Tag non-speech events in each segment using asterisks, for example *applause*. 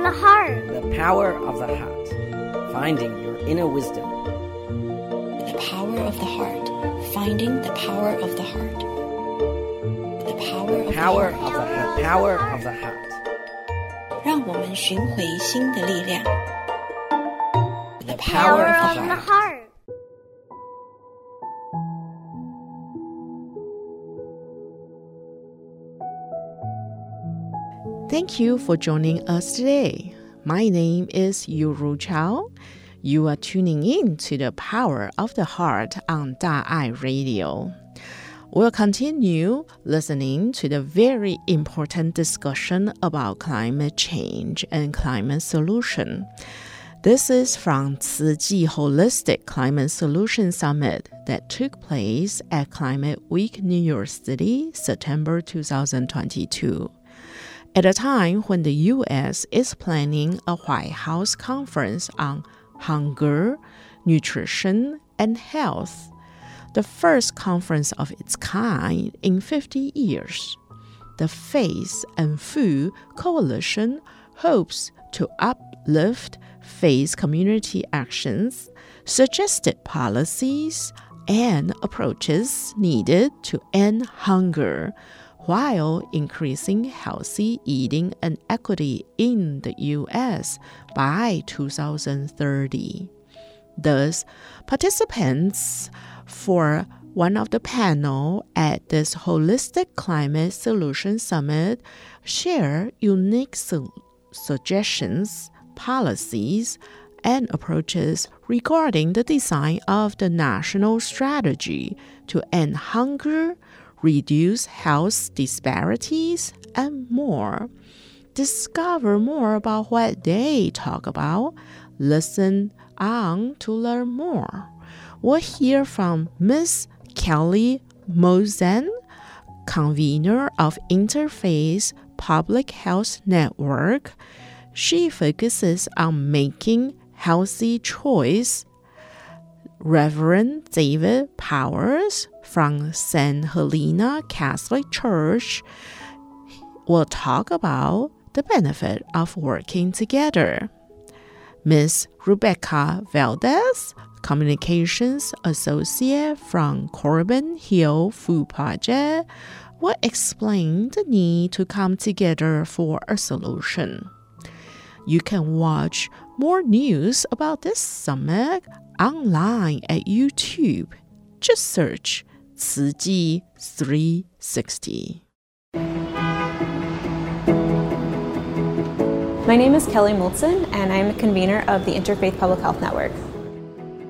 of the heart. The power of the heart. Finding your inner wisdom. The power of the heart. Finding the power of the heart. The power of Power the of heart. the heart. Power of the heart. 让我们寻回心的力量。The Power power of of the the the heart. Thank you for joining us today. My name is Yuru Chao. You are tuning in to the Power of the Heart on Da'ai Radio. We'll continue listening to the very important discussion about climate change and climate solution. This is from Tzu Chi Holistic Climate Solution Summit that took place at Climate Week New York City, September 2022 at a time when the U.S. is planning a White House conference on hunger, nutrition, and health, the first conference of its kind in 50 years. The Faith and Food Coalition hopes to uplift faith community actions, suggested policies, and approaches needed to end hunger while increasing healthy eating and equity in the US by 2030. Thus, participants for one of the panel at this Holistic Climate Solution Summit share unique su- suggestions, policies, and approaches regarding the design of the national strategy to end hunger, reduce health disparities, and more. Discover more about what they talk about. Listen on to learn more. We'll hear from Miss Kelly Moltzen, convener of Interfaith Public Health Network. She focuses on making healthy choice Reverend David Powers from St. Helena Catholic Church will talk about the benefit of working together. Miss Rebecca Valdez, Communications Associate from Corbin Hill Food Project, will explain the need to come together for a solution. You can watch more news about this summit online at YouTube. Just search 慈济 360. My name is Kelly Moltzen, and I'm a convener of the Interfaith Public Health Network.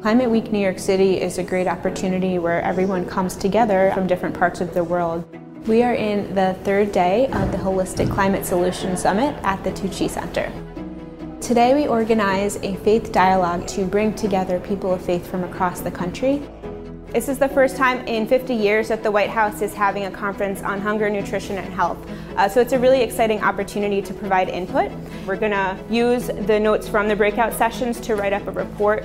Climate Week New York City is a great opportunity where everyone comes together from different parts of the world. We are in the third day of the Holistic Climate Solution Summit at the Tzu Chi Center. Today, we organize a faith dialogue to bring together people of faith from across the country. This is the first time in 50 years that the White House is having a conference on hunger, nutrition, and health. Uh, so it's a really exciting opportunity to provide input. We're going to use the notes from the breakout sessions to write up a report.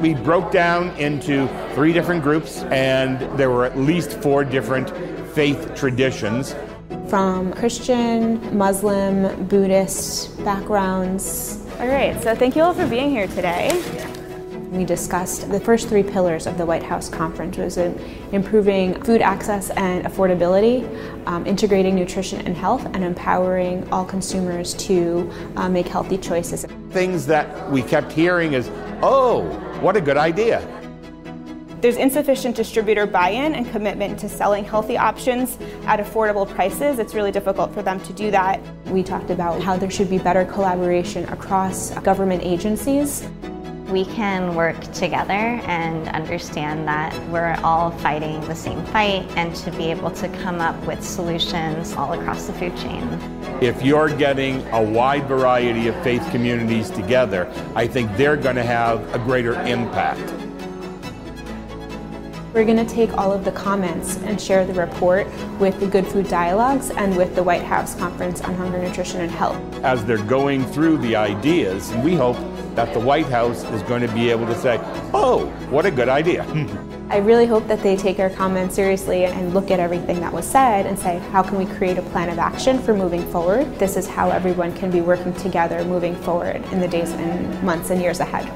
We broke down into three different groups, and there were at least four different faith traditions. from Christian, Muslim, Buddhist backgrounds. All right, so thank you all for being here today. We discussed the first three pillars of the White House conference was in improving food access and affordability, um, integrating nutrition and health, and empowering all consumers to uh, make healthy choices. Things that we kept hearing is, oh, what a good idea. There's insufficient distributor buy in and commitment to selling healthy options at affordable prices. It's really difficult for them to do that. We talked about how there should be better collaboration across government agencies. We can work together and understand that we're all fighting the same fight and to be able to come up with solutions all across the food chain. If you're getting a wide variety of faith communities together, I think they're going to have a greater impact. We're going to take all of the comments and share the report with the Good Food Dialogues and with the White House Conference on Hunger, Nutrition, and Health. As they're going through the ideas, we hope that the White House is going to be able to say, oh, what a good idea. *laughs* I really hope that they take our comments seriously and look at everything that was said and say, how can we create a plan of action for moving forward? This is how everyone can be working together moving forward in the days and months and years ahead.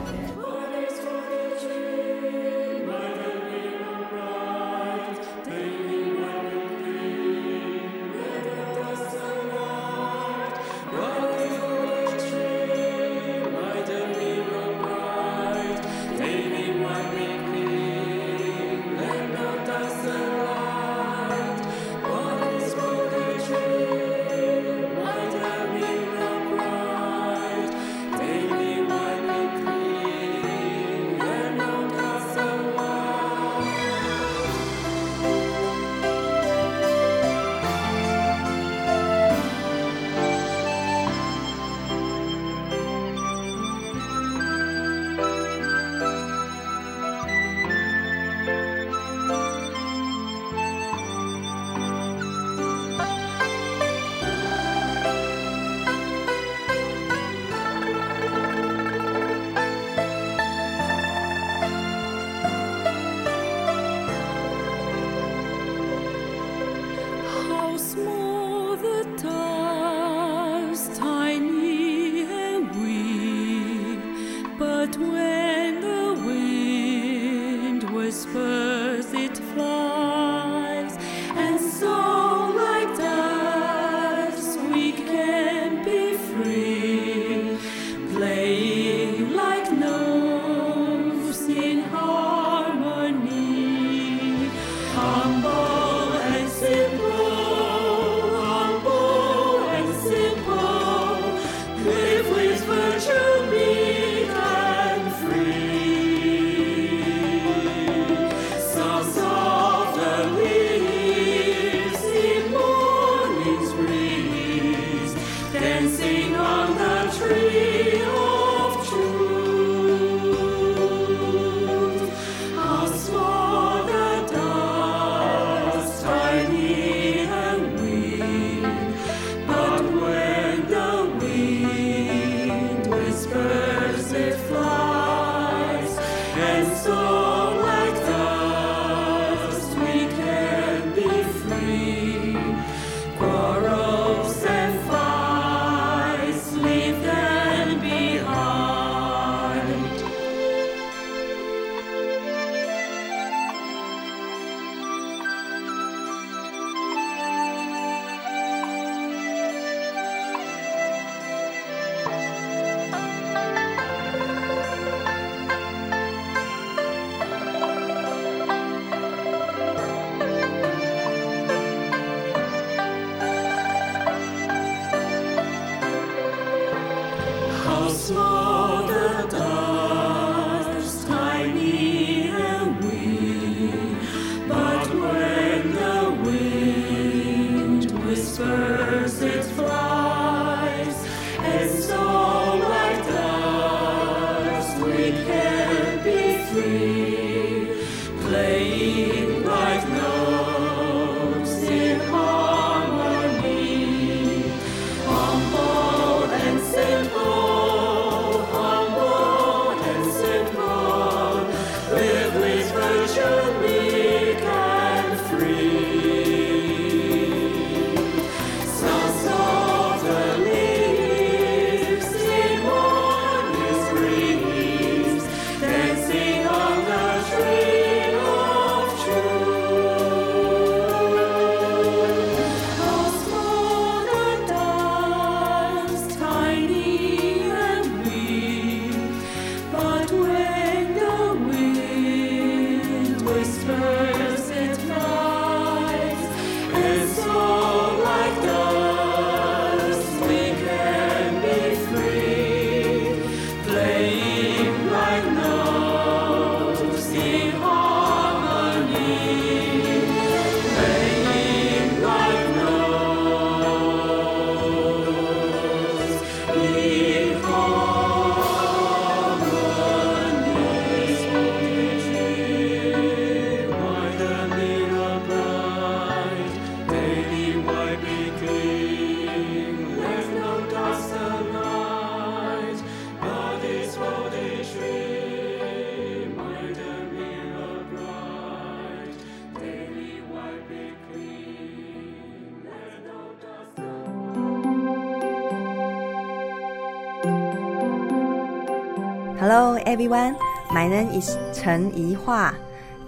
Hello everyone, my name is Chen Yihua.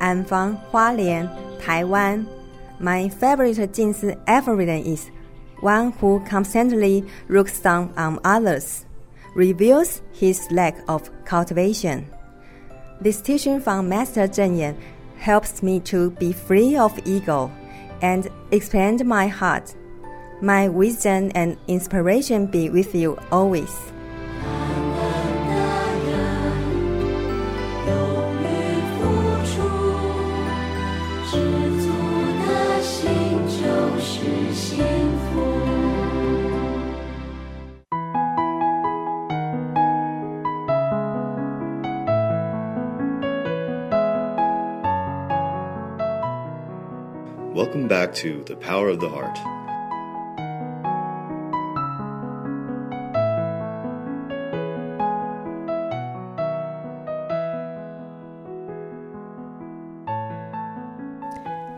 I'm from Hualien, Taiwan. My favorite Jing affirmation is one who constantly looks down on others, reveals his lack of cultivation. This teaching from Master Cheng Yen helps me to be free of ego and expand my heart. My wisdom and inspiration be with you always. Welcome back to The Power of the Heart.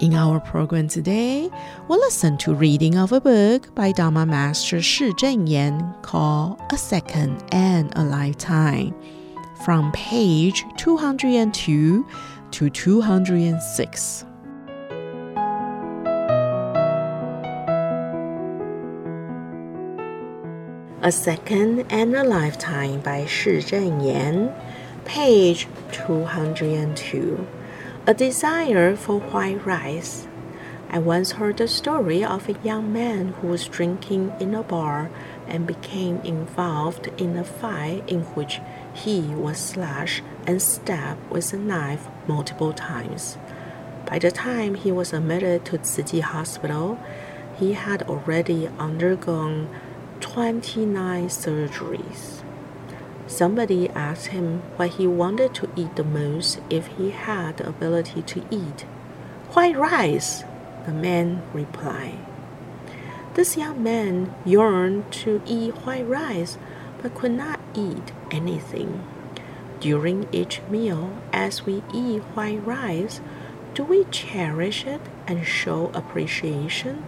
In our program today, we'll listen to reading of a book by Dharma Master Shi Yan called A Second and a Lifetime from page 202 to 206. A Second and a Lifetime by Shi Yan, page 202. A desire for white rice. I once heard the story of a young man who was drinking in a bar and became involved in a fight in which he was slashed and stabbed with a knife multiple times. By the time he was admitted to Chi Hospital, he had already undergone 29 surgeries. Somebody asked him what he wanted to eat the most if he had the ability to eat. White rice, the man replied. This young man yearned to eat white rice but could not eat anything. During each meal, as we eat white rice, do we cherish it and show appreciation?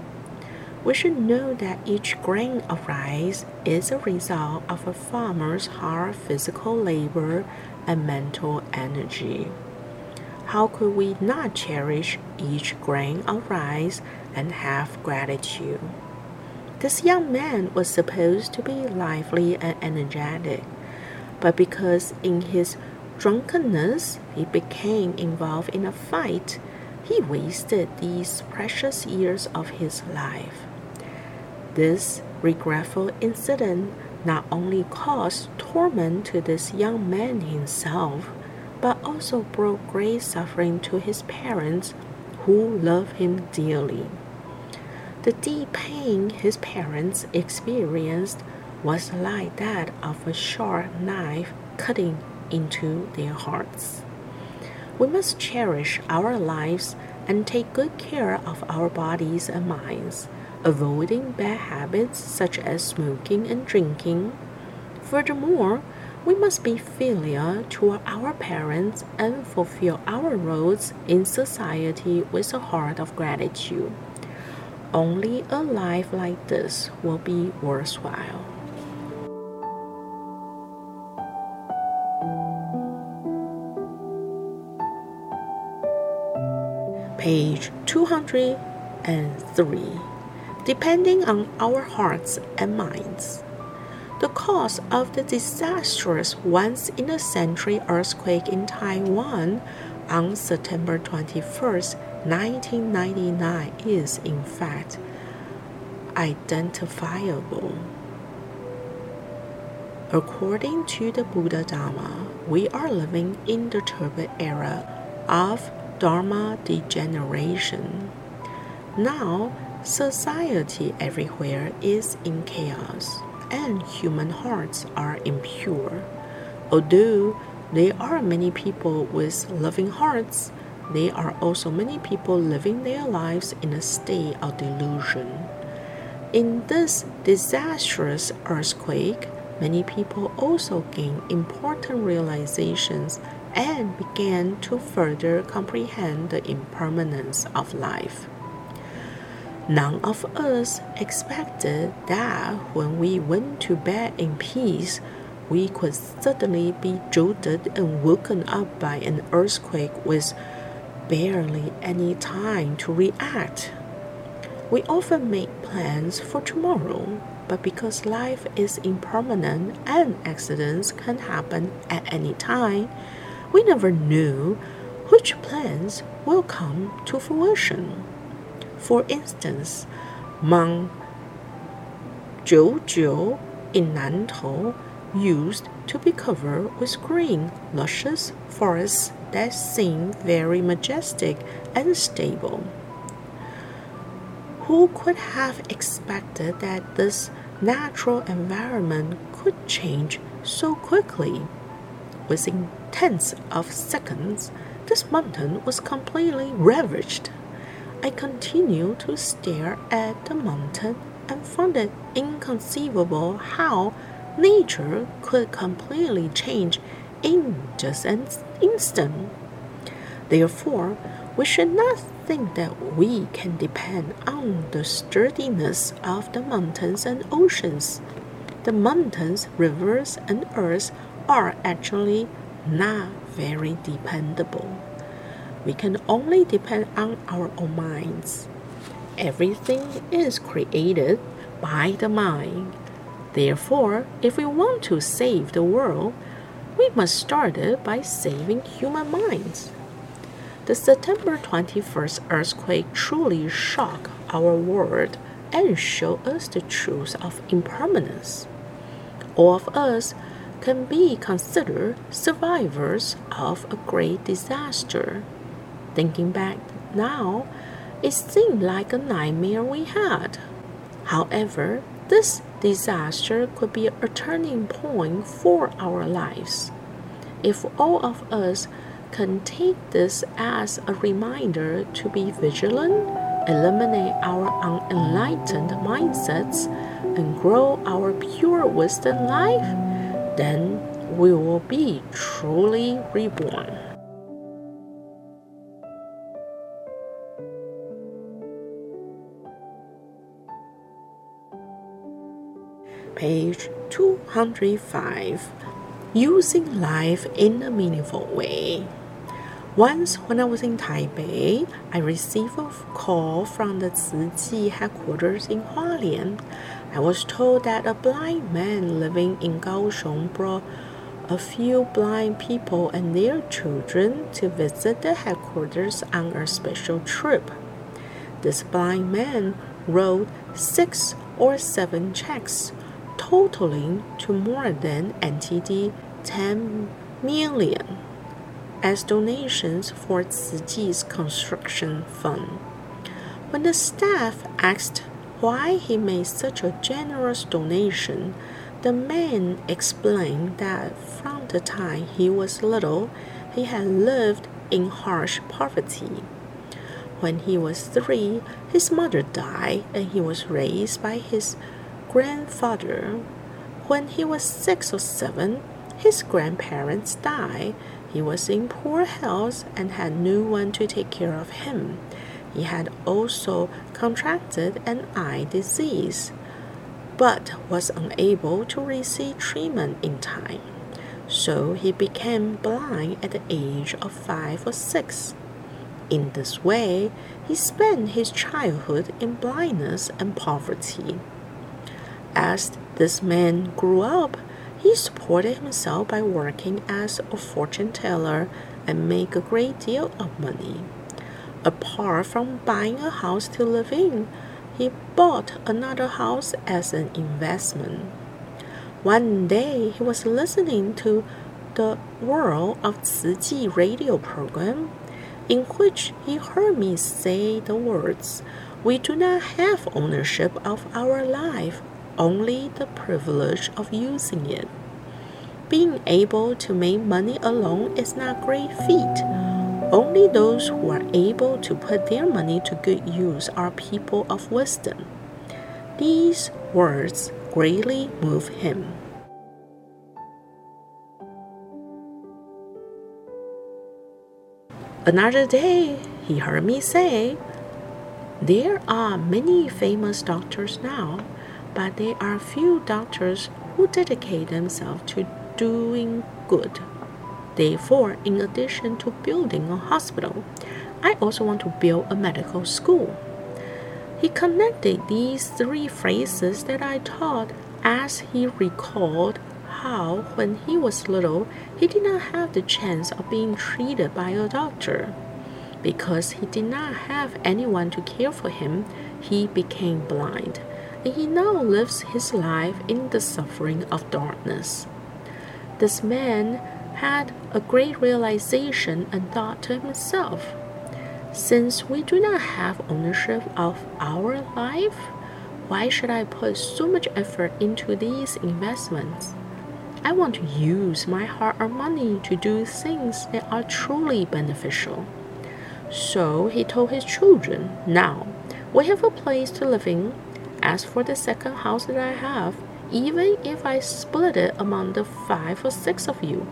We should know that each grain of rice is a result of a farmer's hard physical labor and mental energy. How could we not cherish each grain of rice and have gratitude? This young man was supposed to be lively and energetic, but because in his drunkenness he became involved in a fight, he wasted these precious years of his life. This regretful incident not only caused torment to this young man himself, but also brought great suffering to his parents, who loved him dearly. The deep pain his parents experienced was like that of a sharp knife cutting into their hearts. We must cherish our lives and take good care of our bodies and minds avoiding bad habits such as smoking and drinking. Furthermore, we must be filial to our parents and fulfill our roles in society with a heart of gratitude. Only a life like this will be worthwhile. Page 203 depending on our hearts and minds. The cause of the disastrous once in a century earthquake in Taiwan on September 21, 1999 is, in fact, identifiable. According to the Buddha Dharma, we are living in the turbid era of Dharma degeneration. Now, Society everywhere is in chaos, and human hearts are impure. Although there are many people with loving hearts, there are also many people living their lives in a state of delusion. In this disastrous earthquake, many people also gain important realizations and began to further comprehend the impermanence of life. None of us expected that when we went to bed in peace, we could suddenly be jolted and woken up by an earthquake with barely any time to react. We often make plans for tomorrow, but because life is impermanent and accidents can happen at any time, we never knew which plans will come to fruition. For instance, Mount Jiujiu in Nantou used to be covered with green, luscious forests that seemed very majestic and stable. Who could have expected that this natural environment could change so quickly? Within tenths of seconds, this mountain was completely ravaged. I continued to stare at the mountain and found it inconceivable how nature could completely change in just an instant. Therefore, we should not think that we can depend on the sturdiness of the mountains and oceans. The mountains, rivers, and earth are actually not very dependable. We can only depend on our own minds. Everything is created by the mind. Therefore, if we want to save the world, we must start it by saving human minds. The September 21st earthquake truly shocked our world and showed us the truth of impermanence. All of us can be considered survivors of a great disaster. Thinking back now, it seemed like a nightmare we had. However, this disaster could be a turning point for our lives. If all of us can take this as a reminder to be vigilant, eliminate our unenlightened mindsets, and grow our pure wisdom life, then we will be truly reborn. Page 205 Using Life in a Meaningful Way. Once, when I was in Taipei, I received a call from the Tzu headquarters in Hualien. I was told that a blind man living in Kaohsiung brought a few blind people and their children to visit the headquarters on a special trip. This blind man wrote six or seven checks totaling to more than NTD 10 million as donations for Chi's construction fund. When the staff asked why he made such a generous donation, the man explained that from the time he was little, he had lived in harsh poverty. When he was three, his mother died and he was raised by his grandfather. When he was six or seven, his grandparents died. He was in poor health and had no one to take care of him. He had also contracted an eye disease, but was unable to receive treatment in time. So he became blind at the age of five or six. In this way, he spent his childhood in blindness and poverty. As this man grew up, he supported himself by working as a fortune teller and made a great deal of money. Apart from buying a house to live in, he bought another house as an investment. One day he was listening to the World of Tzu radio program, in which he heard me say the words, We do not have ownership of our life only the privilege of using it. Being able to make money alone is not a great feat. Only those who are able to put their money to good use are people of wisdom. These words greatly move him. Another day, he heard me say, There are many famous doctors now but there are few doctors who dedicate themselves to doing good. Therefore, in addition to building a hospital, I also want to build a medical school. He connected these three phrases that I taught as he recalled how, when he was little, he did not have the chance of being treated by a doctor. Because he did not have anyone to care for him, he became blind, and he now lives his life in the suffering of darkness. This man had a great realization and thought to himself Since we do not have ownership of our life, why should I put so much effort into these investments? I want to use my hard earned money to do things that are truly beneficial. So he told his children, Now, we have a place to live in. As for the second house that I have, even if I split it among the five or six of you,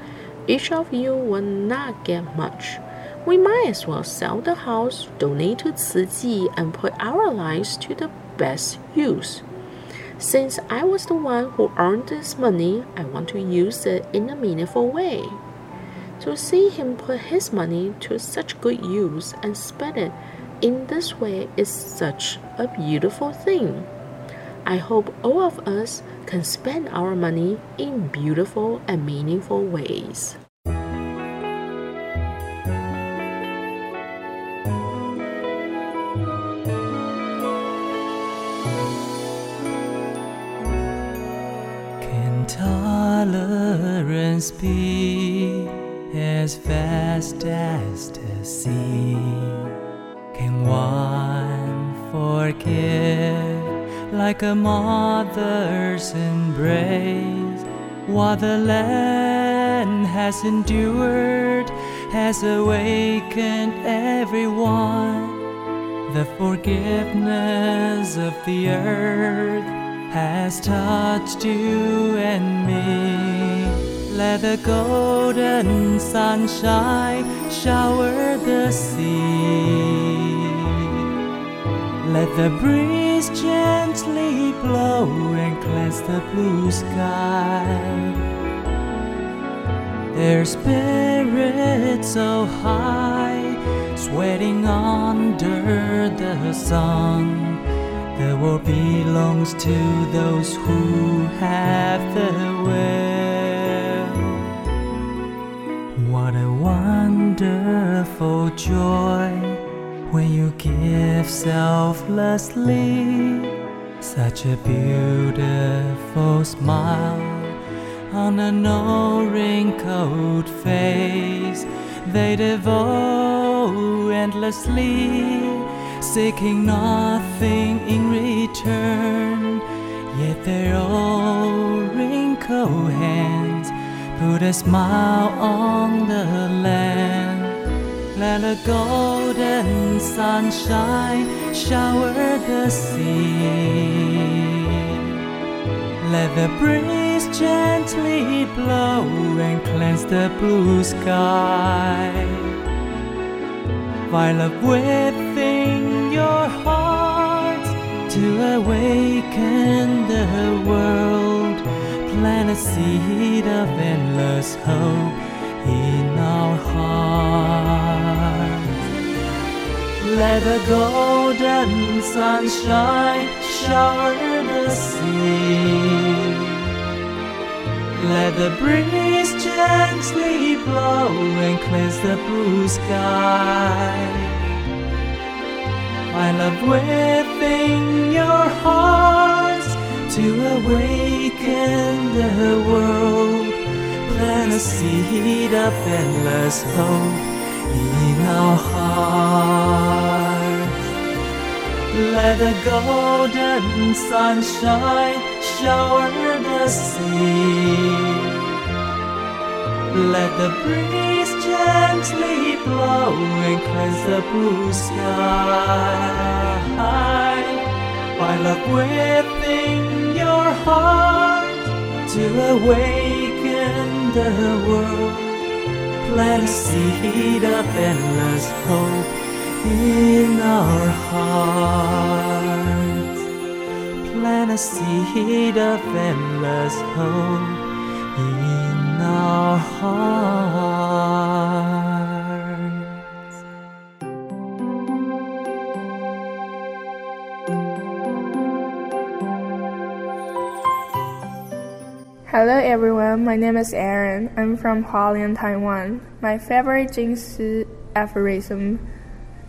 each of you will not get much. We might as well sell the house, donate to Chi, and put our lives to the best use. Since I was the one who earned this money, I want to use it in a meaningful way. To see him put his money to such good use and spend it in this way is such a beautiful thing. I hope all of us can spend our money in beautiful and meaningful ways. Can tolerance be as vast as the sea? Can one forgive like a mother's embrace? What the land has endured has awakened everyone. The forgiveness of the earth has touched you and me. Let the golden sunshine shower the sea. Let the breeze gently blow and cleanse the blue sky. Their spirits so high, sweating under the sun. The world belongs to those who have the will. What a wonderful joy when you give selflessly. Such a beautiful smile on a no wrinkled face. They devote endlessly seeking nothing in return. Yet their old wrinkled hands put a smile on the land. Let a golden sunshine shower the sea. Let the breeze gently blow and cleanse the blue sky. Love within your heart to awaken the world, plant a seed of endless hope in our hearts. Let the golden sunshine shower the sea. Let the breeze gently blow and cleanse the blue sky. I love within your hearts to awaken the world. Plant a seed of endless hope in our hearts. Let the golden sunshine shower the sea. Let the breeze gently blow and cleanse the blue sky. While love within your heart to awaken the world. Plant a seed of endless hope in our hearts. Plant a seed of endless hope in our hearts. Everyone, my name is Aaron. I'm from Hualien, Taiwan. My favorite Jingsi aphorism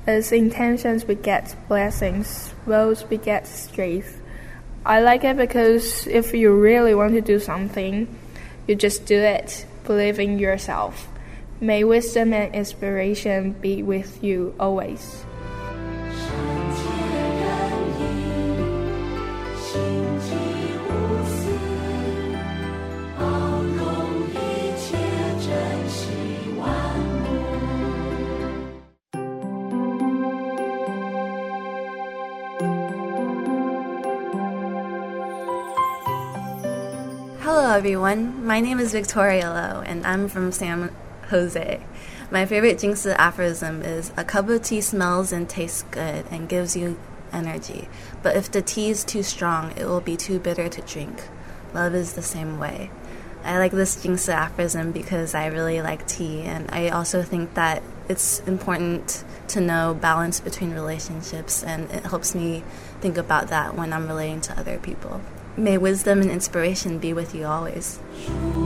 is intentions beget blessings, roads beget strength. I like it because if you really want to do something, you just do it. Believe in yourself. May wisdom and inspiration be with you always. Everyone. My name is Victoria Lowe, and I'm from San Jose. My favorite Jing Si aphorism is A cup of tea smells and tastes good and gives you energy, but if the tea is too strong, it will be too bitter to drink. Love is the same way. I like this Jing Si aphorism because I really like tea, and I also think that it's important to know balance between relationships, and it helps me think about that when I'm relating to other people. May wisdom and inspiration be with you always. 如